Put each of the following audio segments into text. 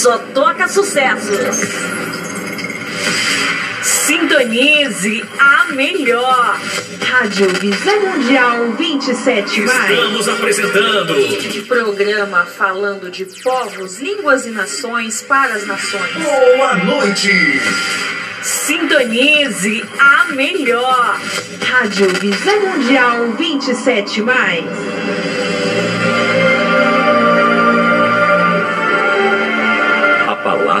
Só toca sucesso. Sintonize a melhor. Rádio Visão Mundial 27 mais. Estamos apresentando Programa falando de povos, línguas e nações para as nações. Boa Noite. Sintonize a melhor. Rádio Visão Mundial 27 mais.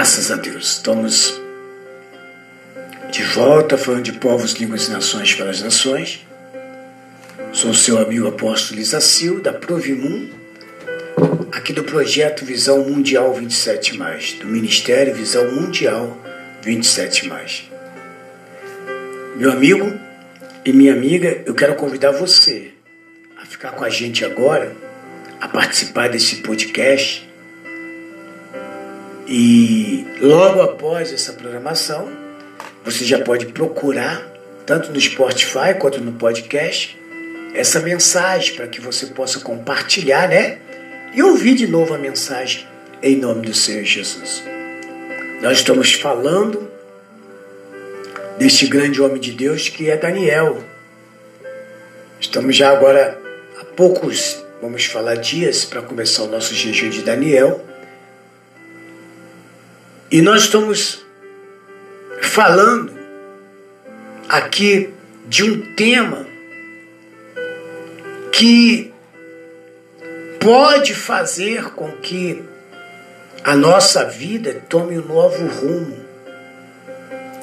Graças a Deus. Estamos de volta falando de povos, línguas e nações para as nações. Sou seu amigo apóstolo Isacil, da Provimum, aqui do projeto Visão Mundial 27, do Ministério Visão Mundial 27. Meu amigo e minha amiga, eu quero convidar você a ficar com a gente agora, a participar desse podcast. E logo após essa programação, você já pode procurar, tanto no Spotify quanto no podcast, essa mensagem para que você possa compartilhar, né? E ouvir de novo a mensagem em nome do Senhor Jesus. Nós estamos falando deste grande homem de Deus que é Daniel. Estamos já agora há poucos, vamos falar dias para começar o nosso jejum de Daniel. E nós estamos falando aqui de um tema que pode fazer com que a nossa vida tome um novo rumo.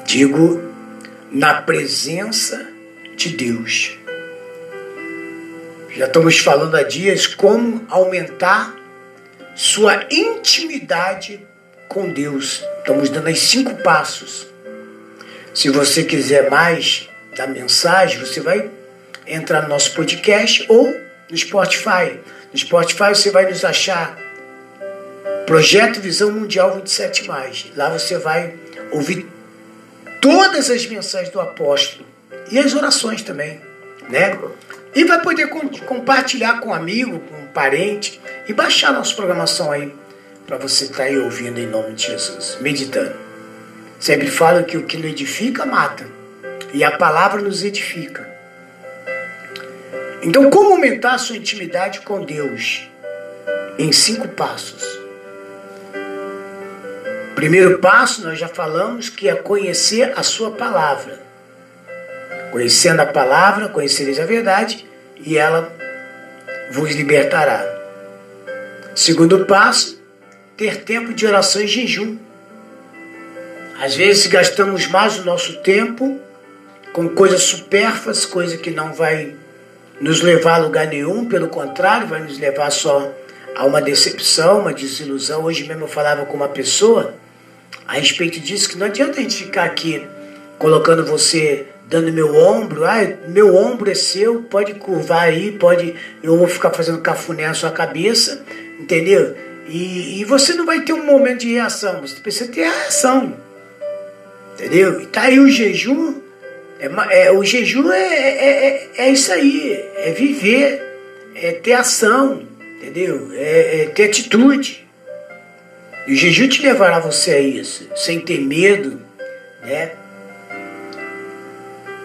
Digo, na presença de Deus. Já estamos falando há dias como aumentar sua intimidade com Deus. Estamos dando os cinco passos. Se você quiser mais da mensagem, você vai entrar no nosso podcast ou no Spotify. No Spotify você vai nos achar Projeto Visão Mundial 27. Lá você vai ouvir todas as mensagens do apóstolo e as orações também, né? E vai poder compartilhar com um amigo, com um parente e baixar nossa programação aí para você estar tá aí ouvindo em nome de Jesus, meditando. Sempre falo que o que não edifica mata e a palavra nos edifica. Então, como aumentar a sua intimidade com Deus? Em cinco passos. Primeiro passo, nós já falamos que é conhecer a sua palavra. Conhecendo a palavra, conhecereis a verdade e ela vos libertará. Segundo passo, ter tempo de oração e jejum. Às vezes gastamos mais o nosso tempo com coisas supérfluas, coisa que não vai nos levar a lugar nenhum, pelo contrário, vai nos levar só a uma decepção, uma desilusão. Hoje mesmo eu falava com uma pessoa a respeito disso, que não adianta a gente ficar aqui colocando você, dando meu ombro, ah, meu ombro é seu, pode curvar aí, pode, eu vou ficar fazendo cafuné na sua cabeça, entendeu? E, e você não vai ter um momento de reação, você precisa ter a reação, entendeu? E tá aí o jejum, é, é, o jejum é, é, é, é isso aí, é viver, é ter ação, entendeu? É, é, ter atitude. E o jejum te levará você a isso, sem ter medo, né?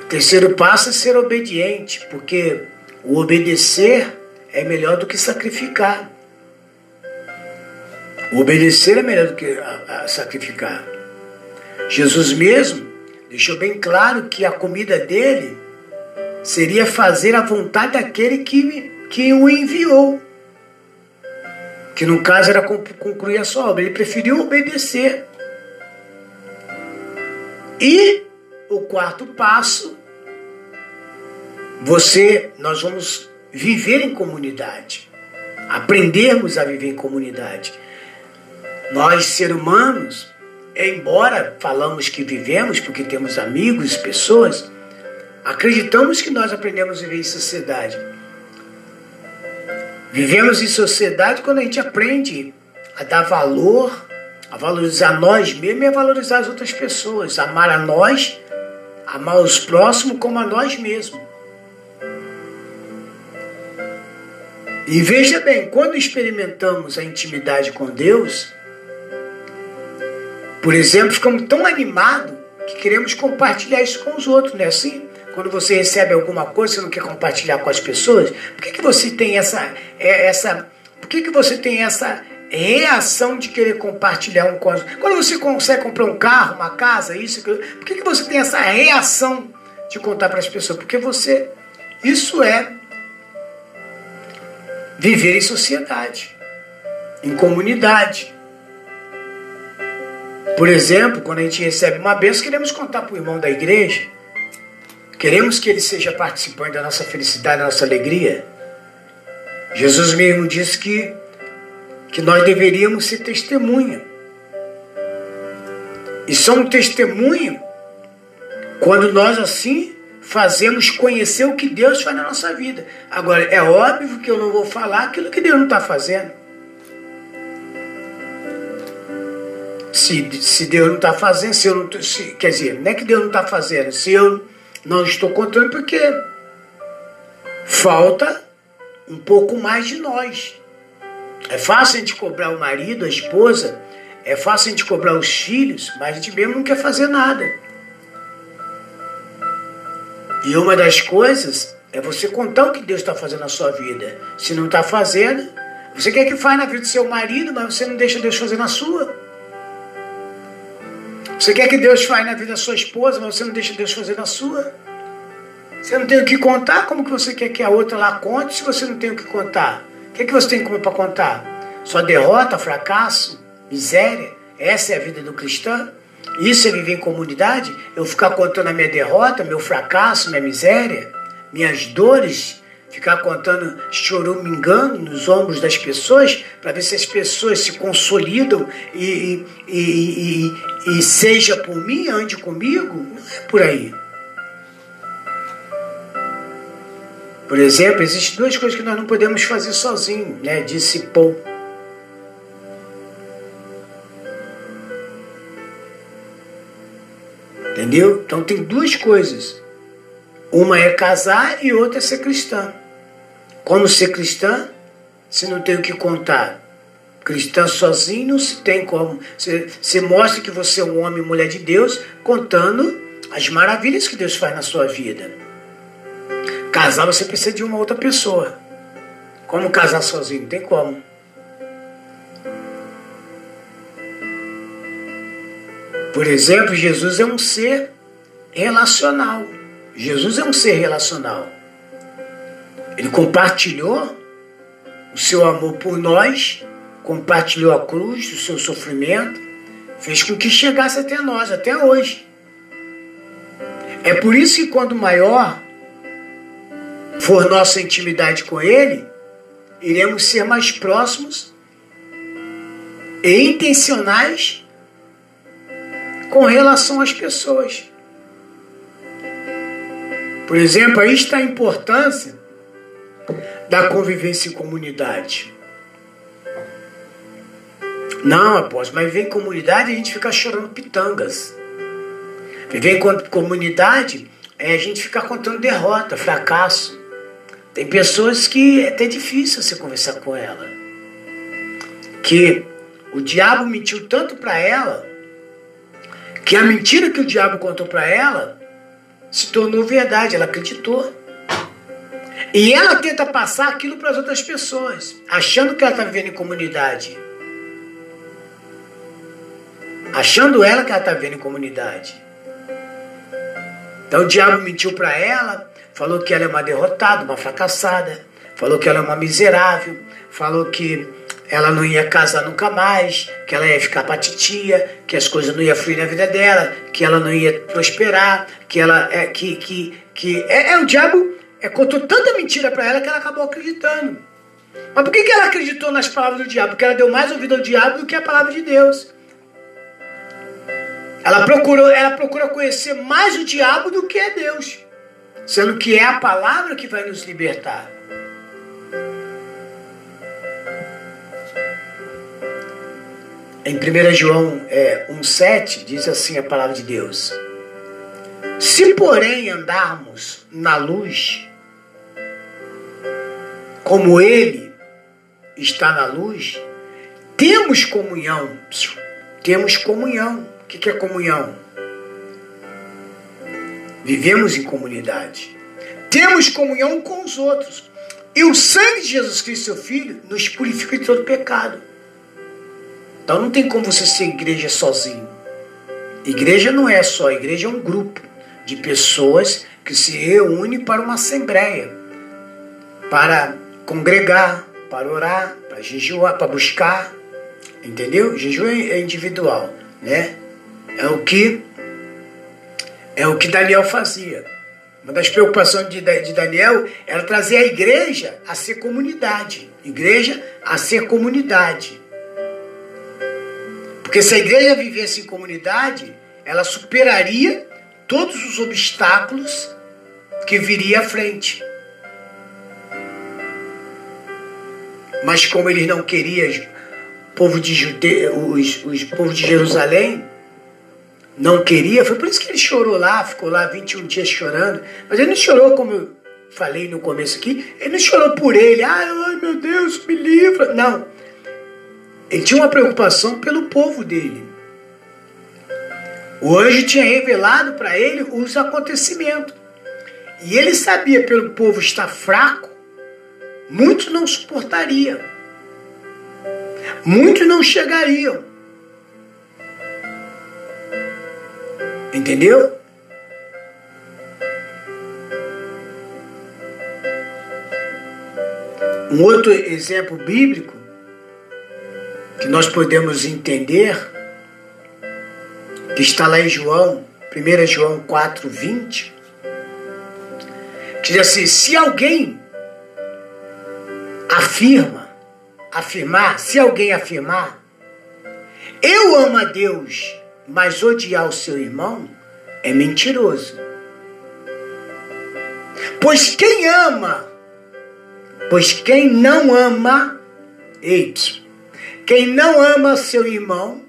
O terceiro passo é ser obediente, porque o obedecer é melhor do que sacrificar. Obedecer é melhor do que a, a sacrificar. Jesus mesmo deixou bem claro que a comida dele seria fazer a vontade daquele que, que o enviou. Que no caso era concluir a sua obra. Ele preferiu obedecer. E o quarto passo você, nós vamos viver em comunidade, aprendermos a viver em comunidade. Nós, seres humanos, embora falamos que vivemos porque temos amigos, pessoas, acreditamos que nós aprendemos a viver em sociedade. Vivemos em sociedade quando a gente aprende a dar valor, a valorizar nós mesmos e a valorizar as outras pessoas, amar a nós, amar os próximos como a nós mesmos. E veja bem, quando experimentamos a intimidade com Deus, por exemplo, ficamos tão animados que queremos compartilhar isso com os outros, não é assim? Quando você recebe alguma coisa, você não quer compartilhar com as pessoas? Por que, que você tem essa, é, essa, por que, que você tem essa reação de querer compartilhar um com os Quando você consegue comprar um carro, uma casa, isso, aquilo, por que, que você tem essa reação de contar para as pessoas? Porque você, isso é viver em sociedade, em comunidade. Por exemplo, quando a gente recebe uma benção, queremos contar para o irmão da igreja, queremos que ele seja participante da nossa felicidade, da nossa alegria. Jesus mesmo disse que, que nós deveríamos ser testemunha. E somos testemunha quando nós assim fazemos conhecer o que Deus faz na nossa vida. Agora, é óbvio que eu não vou falar aquilo que Deus não está fazendo. Se, se Deus não está fazendo, se eu não, se, quer dizer, não é que Deus não está fazendo, se eu não estou contando, porque falta um pouco mais de nós. É fácil a gente cobrar o marido, a esposa, é fácil a gente cobrar os filhos, mas a gente mesmo não quer fazer nada. E uma das coisas é você contar o que Deus está fazendo na sua vida. Se não está fazendo, você quer que faça na vida do seu marido, mas você não deixa Deus fazer na sua. Você quer que Deus faça na vida da sua esposa, mas você não deixa Deus fazer na sua. Você não tem o que contar, como que você quer que a outra lá conte se você não tem o que contar? O que, é que você tem para contar? Só derrota, fracasso, miséria? Essa é a vida do cristão? Isso é viver em comunidade? Eu ficar contando a minha derrota, meu fracasso, minha miséria, minhas dores, ficar contando engano nos ombros das pessoas para ver se as pessoas se consolidam e, e, e, e, seja por mim, ande comigo? Não é por aí. Por exemplo, existem duas coisas que nós não podemos fazer sozinhos, né? Disse Paul. Entendeu? Então tem duas coisas. Uma é casar e outra é ser cristã. Como ser cristã? Se não tem o que contar. Cristã sozinho não se tem como. Você, você mostra que você é um homem e mulher de Deus contando as maravilhas que Deus faz na sua vida. Casar você precisa de uma outra pessoa. Como casar sozinho? Não tem como. Por exemplo, Jesus é um ser relacional. Jesus é um ser relacional. Ele compartilhou o seu amor por nós, compartilhou a cruz, o seu sofrimento, fez com que chegasse até nós, até hoje. É por isso que quando maior for nossa intimidade com Ele, iremos ser mais próximos e intencionais com relação às pessoas. Por exemplo, aí está a importância da convivência em comunidade. Não, apóstolo, mas viver em comunidade a gente fica chorando pitangas. Viver em comunidade é a gente ficar contando derrota, fracasso. Tem pessoas que é até difícil você conversar com ela. Que o diabo mentiu tanto para ela que a mentira que o diabo contou para ela se tornou verdade, ela acreditou. E ela tenta passar aquilo para as outras pessoas, achando que ela está vivendo em comunidade. Achando ela que ela está vivendo em comunidade. Então o diabo mentiu para ela, falou que ela é uma derrotada, uma fracassada, falou que ela é uma miserável, falou que ela não ia casar nunca mais, que ela ia ficar pra titia, que as coisas não iam fluir na vida dela, que ela não ia prosperar, que ela é que que que é, é o diabo é, contou tanta mentira para ela que ela acabou acreditando. Mas por que, que ela acreditou nas palavras do diabo? Porque ela deu mais ouvido ao diabo do que a palavra de Deus. Ela procurou, ela procura conhecer mais o diabo do que é Deus, sendo que é a palavra que vai nos libertar. Em 1 João é, 1,7 diz assim a palavra de Deus: Se, porém, andarmos na luz, como Ele está na luz, temos comunhão. Temos comunhão. O que é comunhão? Vivemos em comunidade. Temos comunhão com os outros. E o sangue de Jesus Cristo, seu Filho, nos purifica de todo pecado. Então não tem como você ser igreja sozinho. Igreja não é só, igreja é um grupo de pessoas que se reúne para uma assembleia, para congregar, para orar, para jejuar, para buscar, entendeu? Jejum é individual, né? É o que é o que Daniel fazia. Uma das preocupações de, de Daniel era trazer a igreja a ser comunidade. Igreja a ser comunidade. Porque se a igreja vivesse em comunidade, ela superaria todos os obstáculos que viria à frente. Mas como eles não queriam, o povo de Jude... os, os povo de Jerusalém não queria, foi por isso que ele chorou lá, ficou lá 21 dias chorando. Mas ele não chorou como eu falei no começo aqui, ele não chorou por ele, ai meu Deus, me livra. Não. Ele tinha uma preocupação pelo povo dele. O anjo tinha revelado para ele os acontecimentos. E ele sabia, pelo povo estar fraco, muitos não suportariam. Muitos não chegariam. Entendeu? Um outro exemplo bíblico que nós podemos entender, que está lá em João, 1 João 4, 20, que diz assim: se alguém afirma, afirmar, se alguém afirmar, eu amo a Deus, mas odiar o seu irmão, é mentiroso. Pois quem ama, pois quem não ama, eita, quem não ama seu irmão,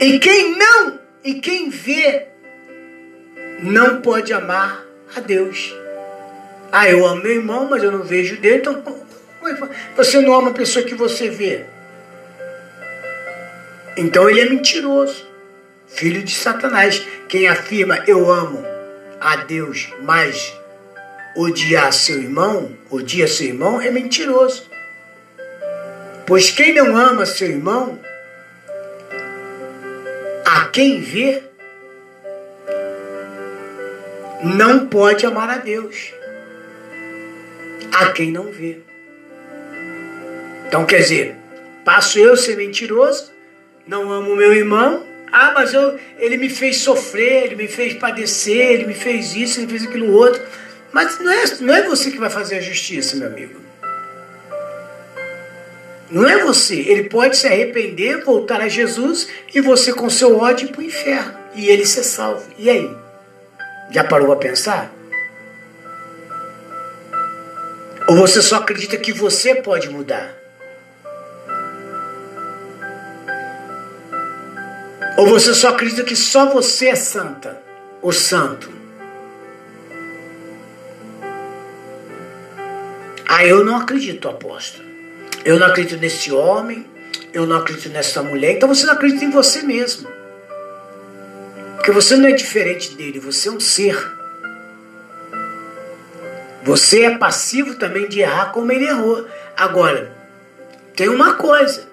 e quem não, e quem vê, não pode amar a Deus. Ah, eu amo meu irmão, mas eu não vejo dele, então você não ama a pessoa que você vê. Então ele é mentiroso, filho de Satanás. Quem afirma eu amo a Deus, mas odiar seu irmão, odia seu irmão, é mentiroso. Pois quem não ama seu irmão, a quem vê, não pode amar a Deus. A quem não vê. Então quer dizer, passo eu ser mentiroso, não amo meu irmão, ah, mas eu, ele me fez sofrer, ele me fez padecer, ele me fez isso, ele fez aquilo outro. Mas não é, não é você que vai fazer a justiça, meu amigo. Não é você. Ele pode se arrepender, voltar a Jesus e você com seu ódio ir para o inferno. E ele ser salvo. E aí? Já parou a pensar? Ou você só acredita que você pode mudar? Ou você só acredita que só você é santa ou santo? Ah, eu não acredito, apóstolo. Eu não acredito nesse homem, eu não acredito nessa mulher, então você não acredita em você mesmo. Porque você não é diferente dele, você é um ser. Você é passivo também de errar como ele errou. Agora, tem uma coisa: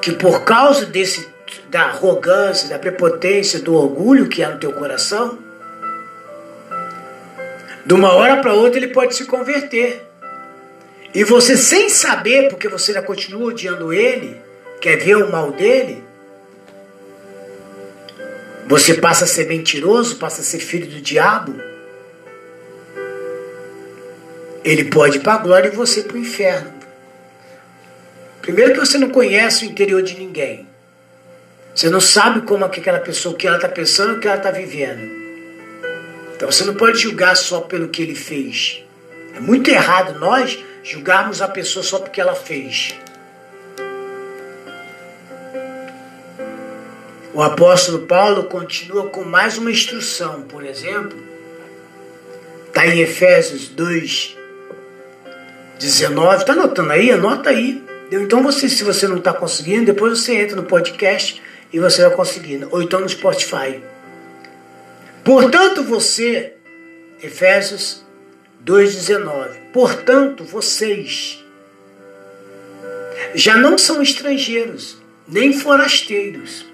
que por causa desse da arrogância, da prepotência, do orgulho que há no teu coração, de uma hora para outra ele pode se converter. E você, sem saber, porque você ainda continua odiando ele, quer ver o mal dele, Você passa a ser mentiroso, passa a ser filho do diabo. Ele pode ir para a glória e você para o inferno. Primeiro que você não conhece o interior de ninguém. Você não sabe como aquela pessoa, o que ela está pensando, o que ela está vivendo. Então você não pode julgar só pelo que ele fez. É muito errado nós julgarmos a pessoa só porque ela fez. O apóstolo Paulo continua com mais uma instrução, por exemplo, está em Efésios 2, 19. Está anotando aí? Anota aí. Então, você, se você não está conseguindo, depois você entra no podcast e você vai conseguindo. Ou então no Spotify. Portanto, você, Efésios 2,19. Portanto, vocês já não são estrangeiros, nem forasteiros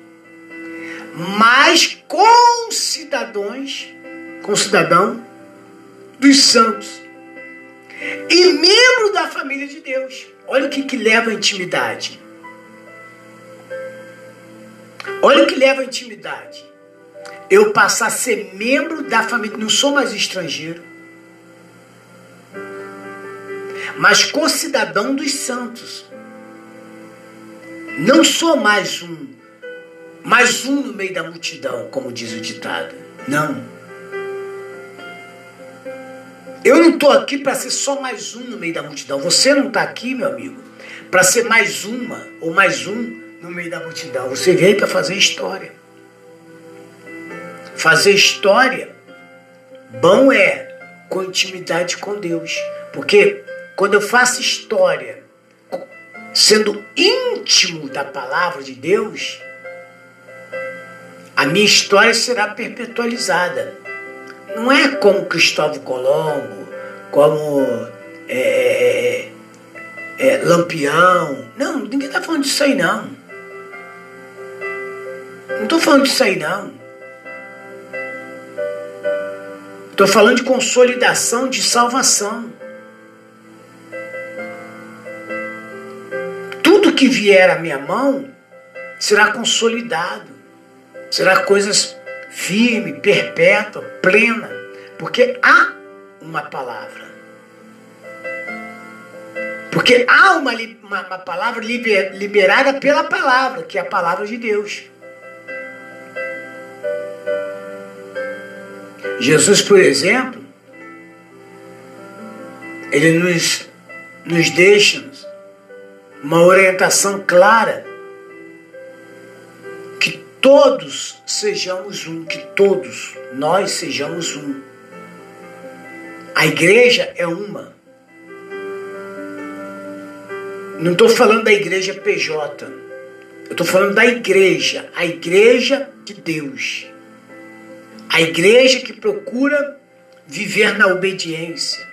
mas com cidadãos, com cidadão dos santos e membro da família de Deus. Olha o que, que leva à intimidade. Olha o que leva à intimidade. Eu passar a ser membro da família, não sou mais estrangeiro, mas co-cidadão dos santos. Não sou mais um mais um no meio da multidão, como diz o ditado. Não. Eu não estou aqui para ser só mais um no meio da multidão. Você não está aqui, meu amigo, para ser mais uma ou mais um no meio da multidão. Você veio para fazer história. Fazer história, bom é com intimidade com Deus. Porque quando eu faço história, sendo íntimo da palavra de Deus, a minha história será perpetualizada. Não é como Cristóvão Colombo, como é, é, é, é Lampião. Não, ninguém está falando disso aí não. Não estou falando disso aí não. Estou falando de consolidação, de salvação. Tudo que vier à minha mão será consolidado será coisas firme, perpétua, plena, porque há uma palavra. Porque há uma, uma, uma palavra liber, liberada pela palavra, que é a palavra de Deus. Jesus, por exemplo, ele nos, nos deixa uma orientação clara todos sejamos um, que todos nós sejamos um. A igreja é uma. Não estou falando da igreja PJ. Eu estou falando da igreja, a igreja de Deus. A igreja que procura viver na obediência.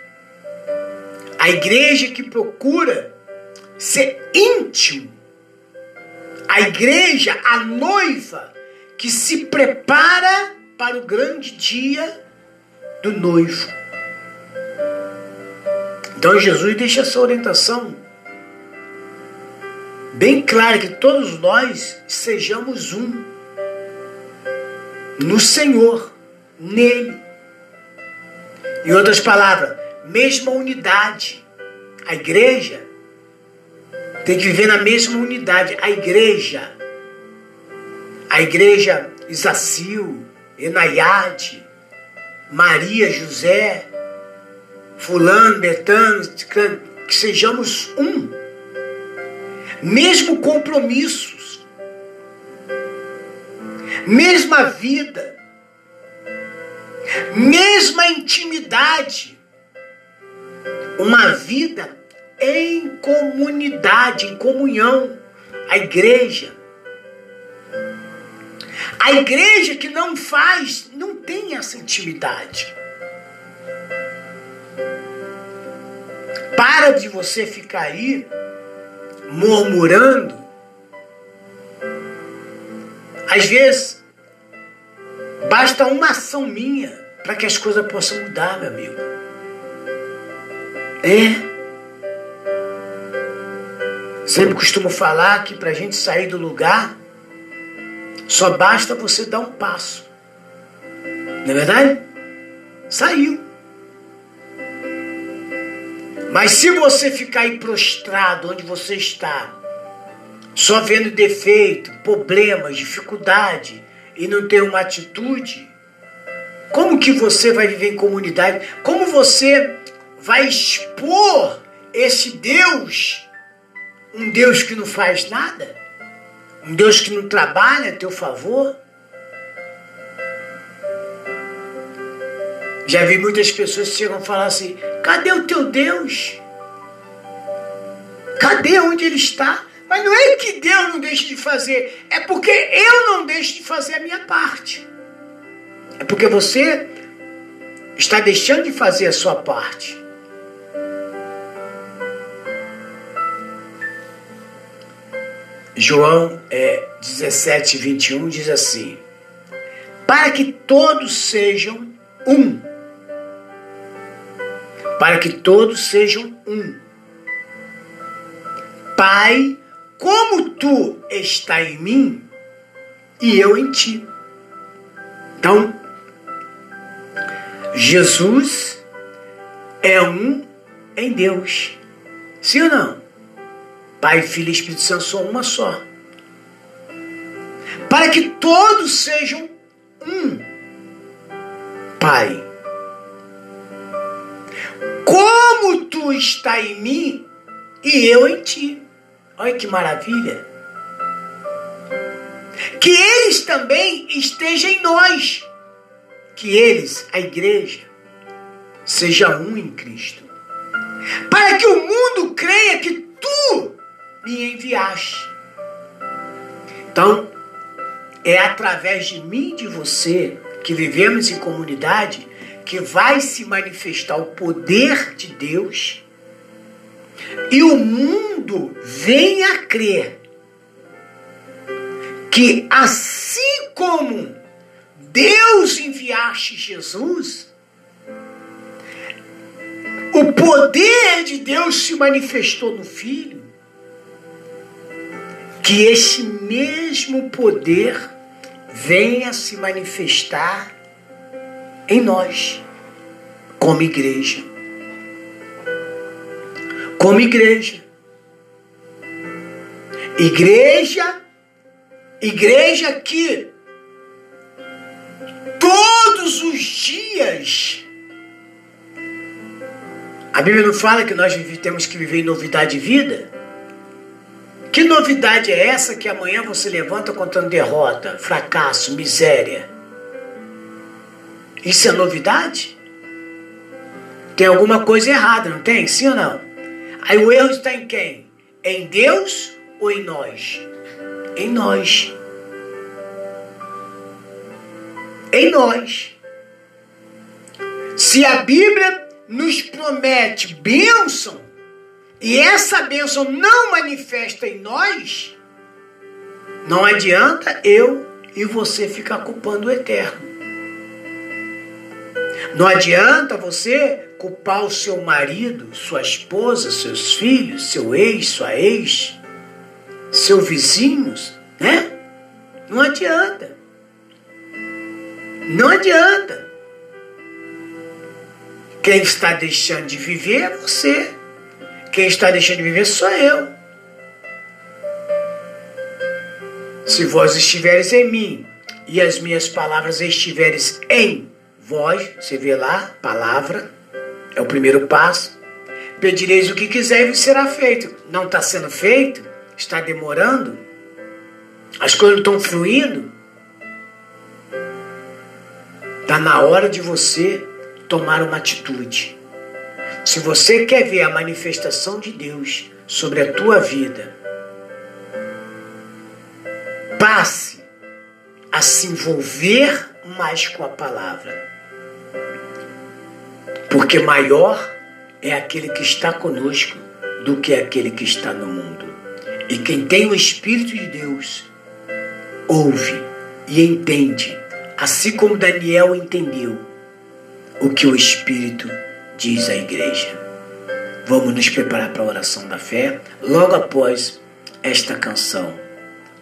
A igreja que procura ser íntimo a igreja, a noiva, que se prepara para o grande dia do noivo. Então Jesus deixa essa orientação bem clara que todos nós sejamos um no Senhor, nele. Em outras palavras, mesma unidade. A igreja tem que viver na mesma unidade. A igreja, a igreja Isacil, Enaiade, Maria, José, Fulano, Betano, que sejamos um. Mesmo compromissos, mesma vida, mesma intimidade, uma vida em comunidade, em comunhão. A igreja. A igreja que não faz, não tem essa intimidade. Para de você ficar aí murmurando. Às vezes, basta uma ação minha para que as coisas possam mudar, meu amigo. É. Sempre costumo falar que para a gente sair do lugar, Só basta você dar um passo. Não é verdade? Saiu. Mas se você ficar aí prostrado onde você está, só vendo defeito, problemas, dificuldade e não ter uma atitude, como que você vai viver em comunidade? Como você vai expor esse Deus, um Deus que não faz nada? Um Deus que não trabalha a teu favor? Já vi muitas pessoas que chegam a falar assim: cadê o teu Deus? Cadê onde ele está? Mas não é que Deus não deixe de fazer, é porque eu não deixo de fazer a minha parte. É porque você está deixando de fazer a sua parte. João é, 17, 21 diz assim: Para que todos sejam um. Para que todos sejam um. Pai, como tu está em mim e eu em ti. Então, Jesus é um em Deus. Sim ou não? Pai, Filho e Espírito Santo são uma só. Para que todos sejam um. Pai. Como tu está em mim e eu em ti. Olha que maravilha. Que eles também estejam em nós. Que eles, a igreja, seja um em Cristo. Para que o mundo creia que tu me enviaste. Então, é através de mim e de você, que vivemos em comunidade, que vai se manifestar o poder de Deus e o mundo vem a crer que assim como Deus enviaste Jesus, o poder de Deus se manifestou no Filho, que esse mesmo poder venha se manifestar em nós, como igreja. Como igreja. Igreja, igreja que todos os dias a Bíblia não fala que nós temos que viver em novidade de vida? Que novidade é essa que amanhã você levanta contando derrota, fracasso, miséria? Isso é novidade? Tem alguma coisa errada, não tem? Sim ou não? Aí o erro está em quem? Em Deus ou em nós? Em nós. Em nós. Se a Bíblia nos promete bênção, e essa bênção não manifesta em nós, não adianta eu e você ficar culpando o eterno. Não adianta você culpar o seu marido, sua esposa, seus filhos, seu ex, sua ex, seu vizinho, né? Não adianta. Não adianta. Quem está deixando de viver é você. Quem está deixando de viver sou eu. Se vós estiveres em mim e as minhas palavras estiveres em vós, você vê lá, palavra, é o primeiro passo. Pedireis o que quiser e será feito. Não está sendo feito? Está demorando? As coisas não estão fluindo? Está na hora de você tomar uma atitude. Se você quer ver a manifestação de Deus sobre a tua vida, passe a se envolver mais com a palavra. Porque maior é aquele que está conosco do que aquele que está no mundo. E quem tem o Espírito de Deus ouve e entende, assim como Daniel entendeu o que o Espírito diz à igreja. Vamos nos preparar para a oração da fé logo após esta canção.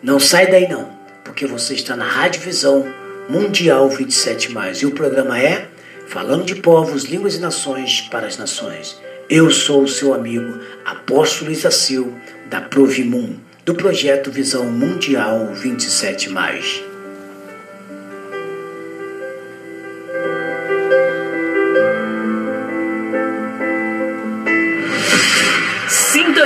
Não sai daí não. porque você está na Rádio Visão Mundial 27. E o programa é Falando de Povos, Línguas e Nações para as Nações. Eu sou o seu amigo, Apóstolo Isacil, da Provimum, do projeto Visão Mundial 27.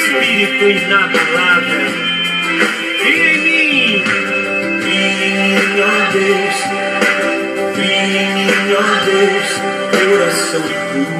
Espírito inabalável. Cria em mim, mim, ó Deus, mim, ó Deus, coração puro.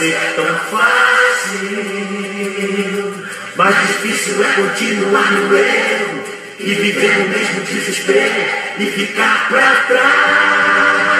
Ser tão fácil, mas difícil é continuar no erro e viver no mesmo desespero e ficar pra trás.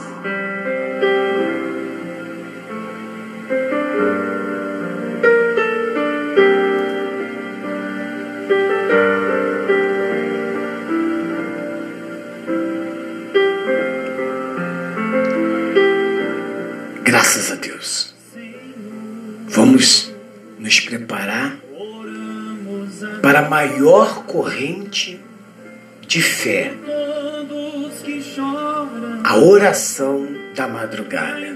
Maior corrente de fé, a oração da madrugada.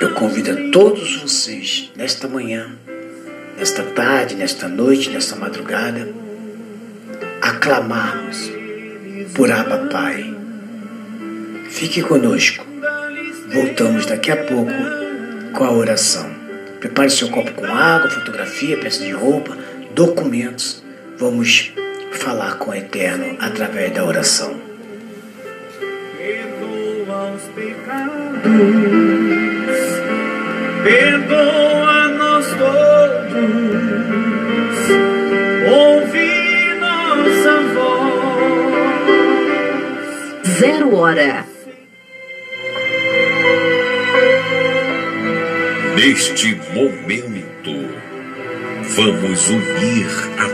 Eu convido a todos vocês, nesta manhã, nesta tarde, nesta noite, nesta madrugada, a clamarmos por Abba Pai. Fique conosco. Voltamos daqui a pouco com a oração. Prepare seu copo com água, fotografia, peça de roupa, documentos. Vamos falar com o Eterno através da oração. Perdoa os pecados, perdoa-nos todos, ouve nossa voz. Zero hora. Neste momento, vamos unir a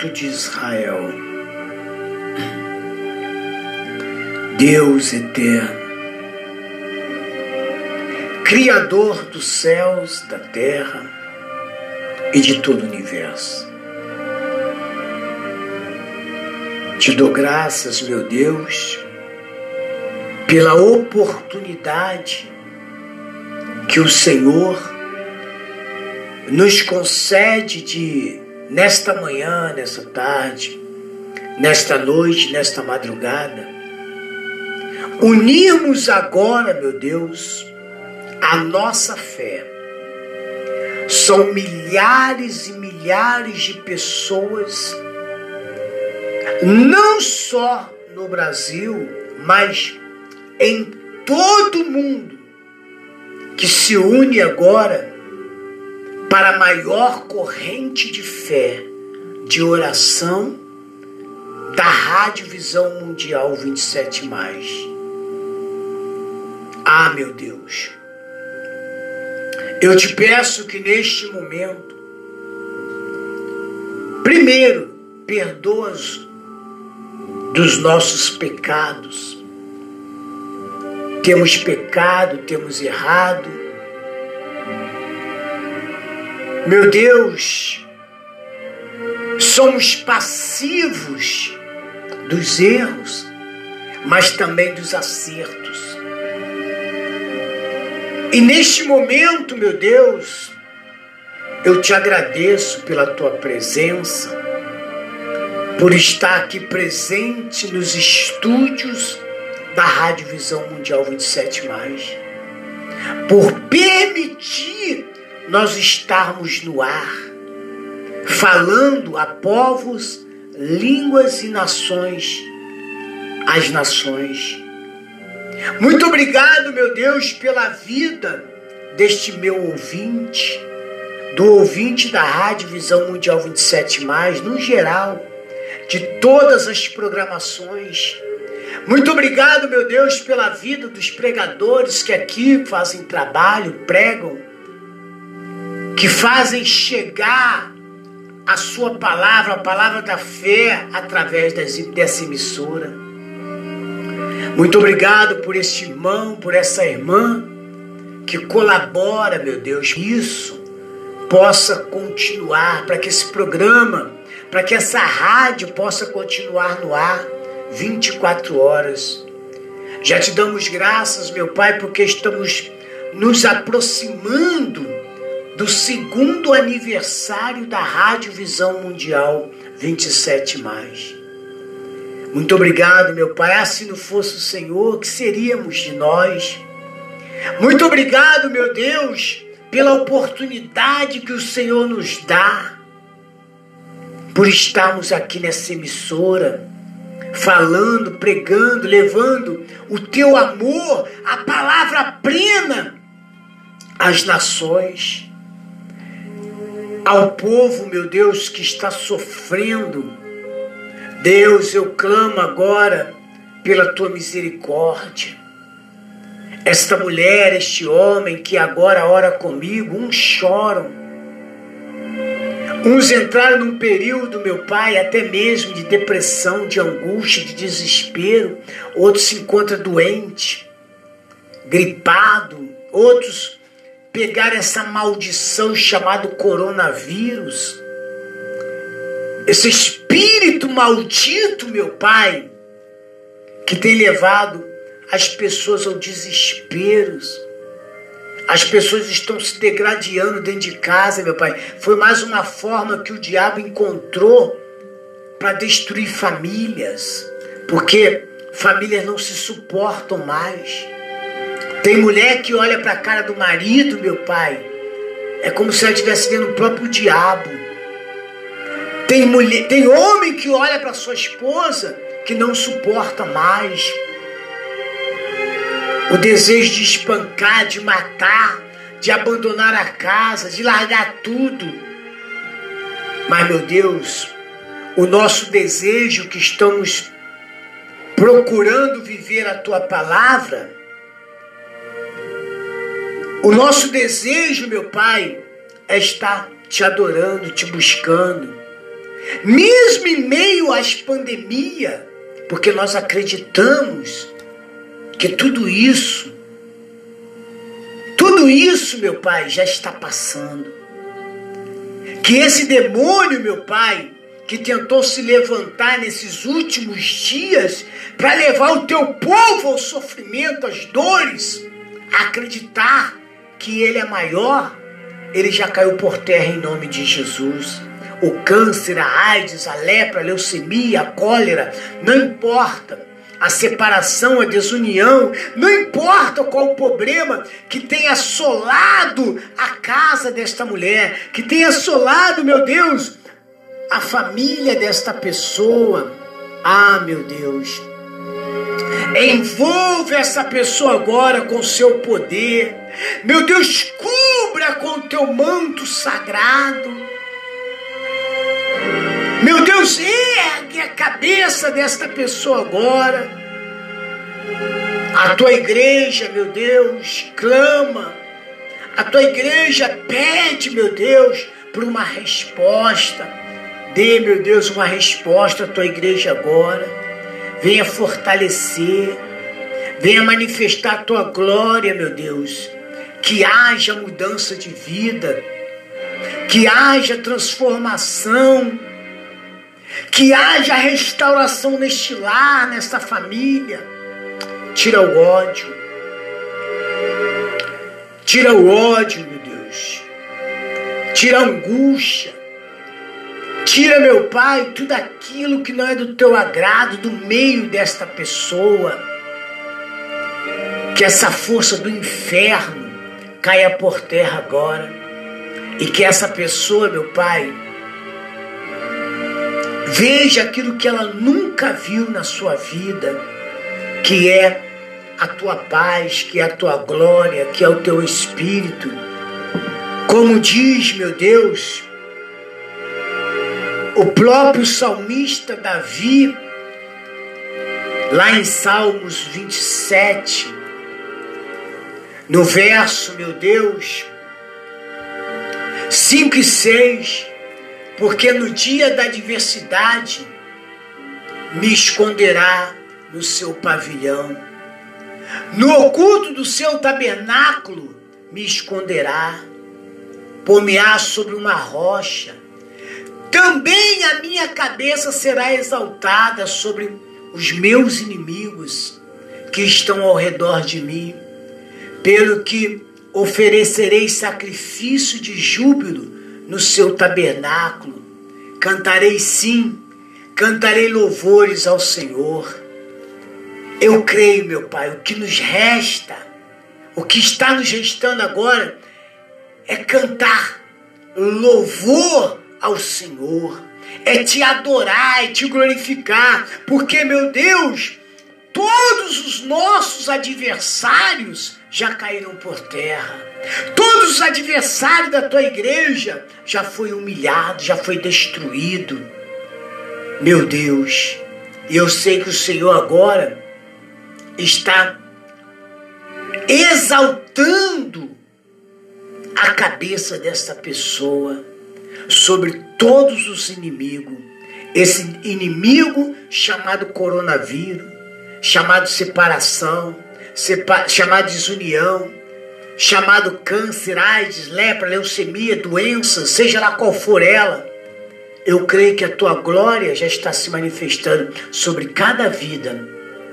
Santo de Israel, Deus eterno, Criador dos céus, da terra e de todo o universo. Te dou graças, meu Deus, pela oportunidade que o Senhor nos concede de nesta manhã, nesta tarde, nesta noite, nesta madrugada, unirmos agora, meu Deus, a nossa fé. São milhares e milhares de pessoas, não só no Brasil, mas em todo o mundo, que se une agora para a maior corrente de fé de oração da Rádio Visão Mundial 27. Ah, meu Deus, eu te peço que neste momento, primeiro, perdoa dos nossos pecados. Temos pecado, temos errado. Meu Deus, somos passivos dos erros, mas também dos acertos. E neste momento, meu Deus, eu te agradeço pela tua presença, por estar aqui presente nos estúdios da Rádio Visão Mundial 27, por permitir nós estarmos no ar, falando a povos, línguas e nações, as nações. Muito obrigado, meu Deus, pela vida deste meu ouvinte, do ouvinte da Rádio Visão Mundial 27, no geral, de todas as programações muito obrigado, meu Deus, pela vida dos pregadores que aqui fazem trabalho, pregam, que fazem chegar a sua palavra, a palavra da fé, através dessa emissora. Muito obrigado por este irmão, por essa irmã que colabora, meu Deus, isso possa continuar, para que esse programa, para que essa rádio possa continuar no ar 24 horas. Já te damos graças, meu Pai, porque estamos nos aproximando do segundo aniversário da Rádio Visão Mundial 27 mais. Muito obrigado, meu Pai. Ah, se não fosse o Senhor, que seríamos de nós? Muito obrigado, meu Deus, pela oportunidade que o Senhor nos dá por estarmos aqui nessa emissora falando, pregando, levando o teu amor, a palavra plena às nações, ao povo, meu Deus, que está sofrendo. Deus, eu clamo agora pela tua misericórdia. Esta mulher, este homem que agora ora comigo, uns choram, Uns entraram num período, meu pai, até mesmo de depressão, de angústia, de desespero. Outros se encontram doente, gripado. Outros pegaram essa maldição chamado coronavírus. Esse espírito maldito, meu pai, que tem levado as pessoas ao desespero as pessoas estão se degradando dentro de casa, meu pai. Foi mais uma forma que o diabo encontrou para destruir famílias. Porque famílias não se suportam mais. Tem mulher que olha para a cara do marido, meu pai. É como se ela estivesse vendo o próprio diabo. Tem, mulher, tem homem que olha para sua esposa que não suporta mais o desejo de espancar, de matar, de abandonar a casa, de largar tudo. Mas, meu Deus, o nosso desejo que estamos procurando viver a tua palavra, o nosso desejo, meu Pai, é estar te adorando, te buscando, mesmo em meio às pandemias, porque nós acreditamos que tudo isso, tudo isso, meu Pai, já está passando. Que esse demônio, meu Pai, que tentou se levantar nesses últimos dias para levar o teu povo ao sofrimento, às dores, a acreditar que ele é maior, ele já caiu por terra em nome de Jesus. O câncer, a AIDS, a lepra, a leucemia, a cólera, não importa a separação, a desunião, não importa qual o problema que tenha assolado a casa desta mulher, que tenha assolado, meu Deus, a família desta pessoa. Ah, meu Deus. Envolve essa pessoa agora com seu poder. Meu Deus, cubra com teu manto sagrado. Meu Deus, ergue a cabeça desta pessoa agora. A tua igreja, meu Deus, clama. A tua igreja pede, meu Deus, por uma resposta. Dê, meu Deus, uma resposta à tua igreja agora. Venha fortalecer. Venha manifestar a tua glória, meu Deus. Que haja mudança de vida. Que haja transformação. Que haja restauração neste lar, nesta família. Tira o ódio. Tira o ódio, meu Deus. Tira a angústia. Tira, meu Pai, tudo aquilo que não é do teu agrado do meio desta pessoa. Que essa força do inferno caia por terra agora. E que essa pessoa, meu Pai, veja aquilo que ela nunca viu na sua vida, que é a tua paz, que é a tua glória, que é o teu espírito. Como diz, meu Deus, o próprio salmista Davi, lá em Salmos 27, no verso, meu Deus, 5 e 6, porque no dia da adversidade me esconderá no seu pavilhão, no oculto do seu tabernáculo me esconderá, pôr-me-á sobre uma rocha, também a minha cabeça será exaltada sobre os meus inimigos que estão ao redor de mim, pelo que oferecerei sacrifício de júbilo no seu tabernáculo. Cantarei sim, cantarei louvores ao Senhor. Eu creio, meu Pai, o que nos resta, o que está nos restando agora, é cantar louvor ao Senhor, é te adorar, é te glorificar, porque, meu Deus, todos os nossos adversários já caíram por terra. Todos os adversários da tua igreja já foi humilhado, já foi destruído. Meu Deus, eu sei que o Senhor agora está exaltando a cabeça dessa pessoa sobre todos os inimigos. Esse inimigo chamado coronavírus, chamado separação, sepa chamado desunião, chamado câncer, AIDS, lepra, leucemia, doença, seja lá qual for ela. Eu creio que a tua glória já está se manifestando sobre cada vida,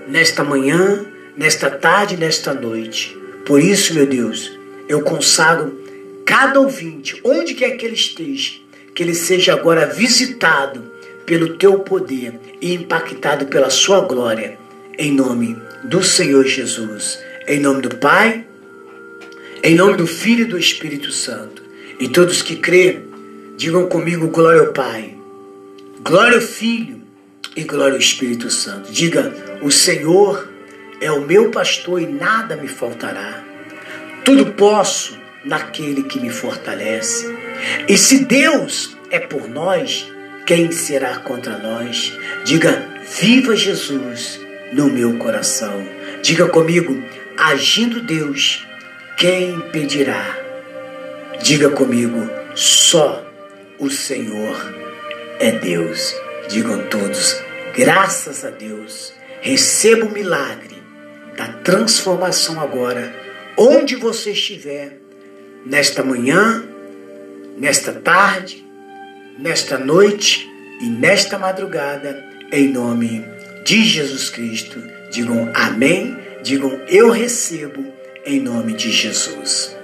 nesta manhã, nesta tarde, nesta noite. Por isso, meu Deus, eu consagro cada ouvinte, onde quer que ele esteja, que ele seja agora visitado pelo teu poder e impactado pela sua glória, em nome do Senhor Jesus. Em nome do Pai, em nome do Filho e do Espírito Santo. E todos que crêem, digam comigo: glória ao Pai, glória ao Filho e glória ao Espírito Santo. Diga: o Senhor é o meu pastor e nada me faltará. Tudo posso naquele que me fortalece. E se Deus é por nós, quem será contra nós? Diga: Viva Jesus no meu coração. Diga comigo: Agindo Deus, quem impedirá? Diga comigo: Só o Senhor é Deus. Digam todos: Graças a Deus. Receba o milagre da transformação agora, onde você estiver, nesta manhã, nesta tarde, nesta noite e nesta madrugada, em nome de Jesus Cristo. Digam amém, digam eu recebo, em nome de Jesus.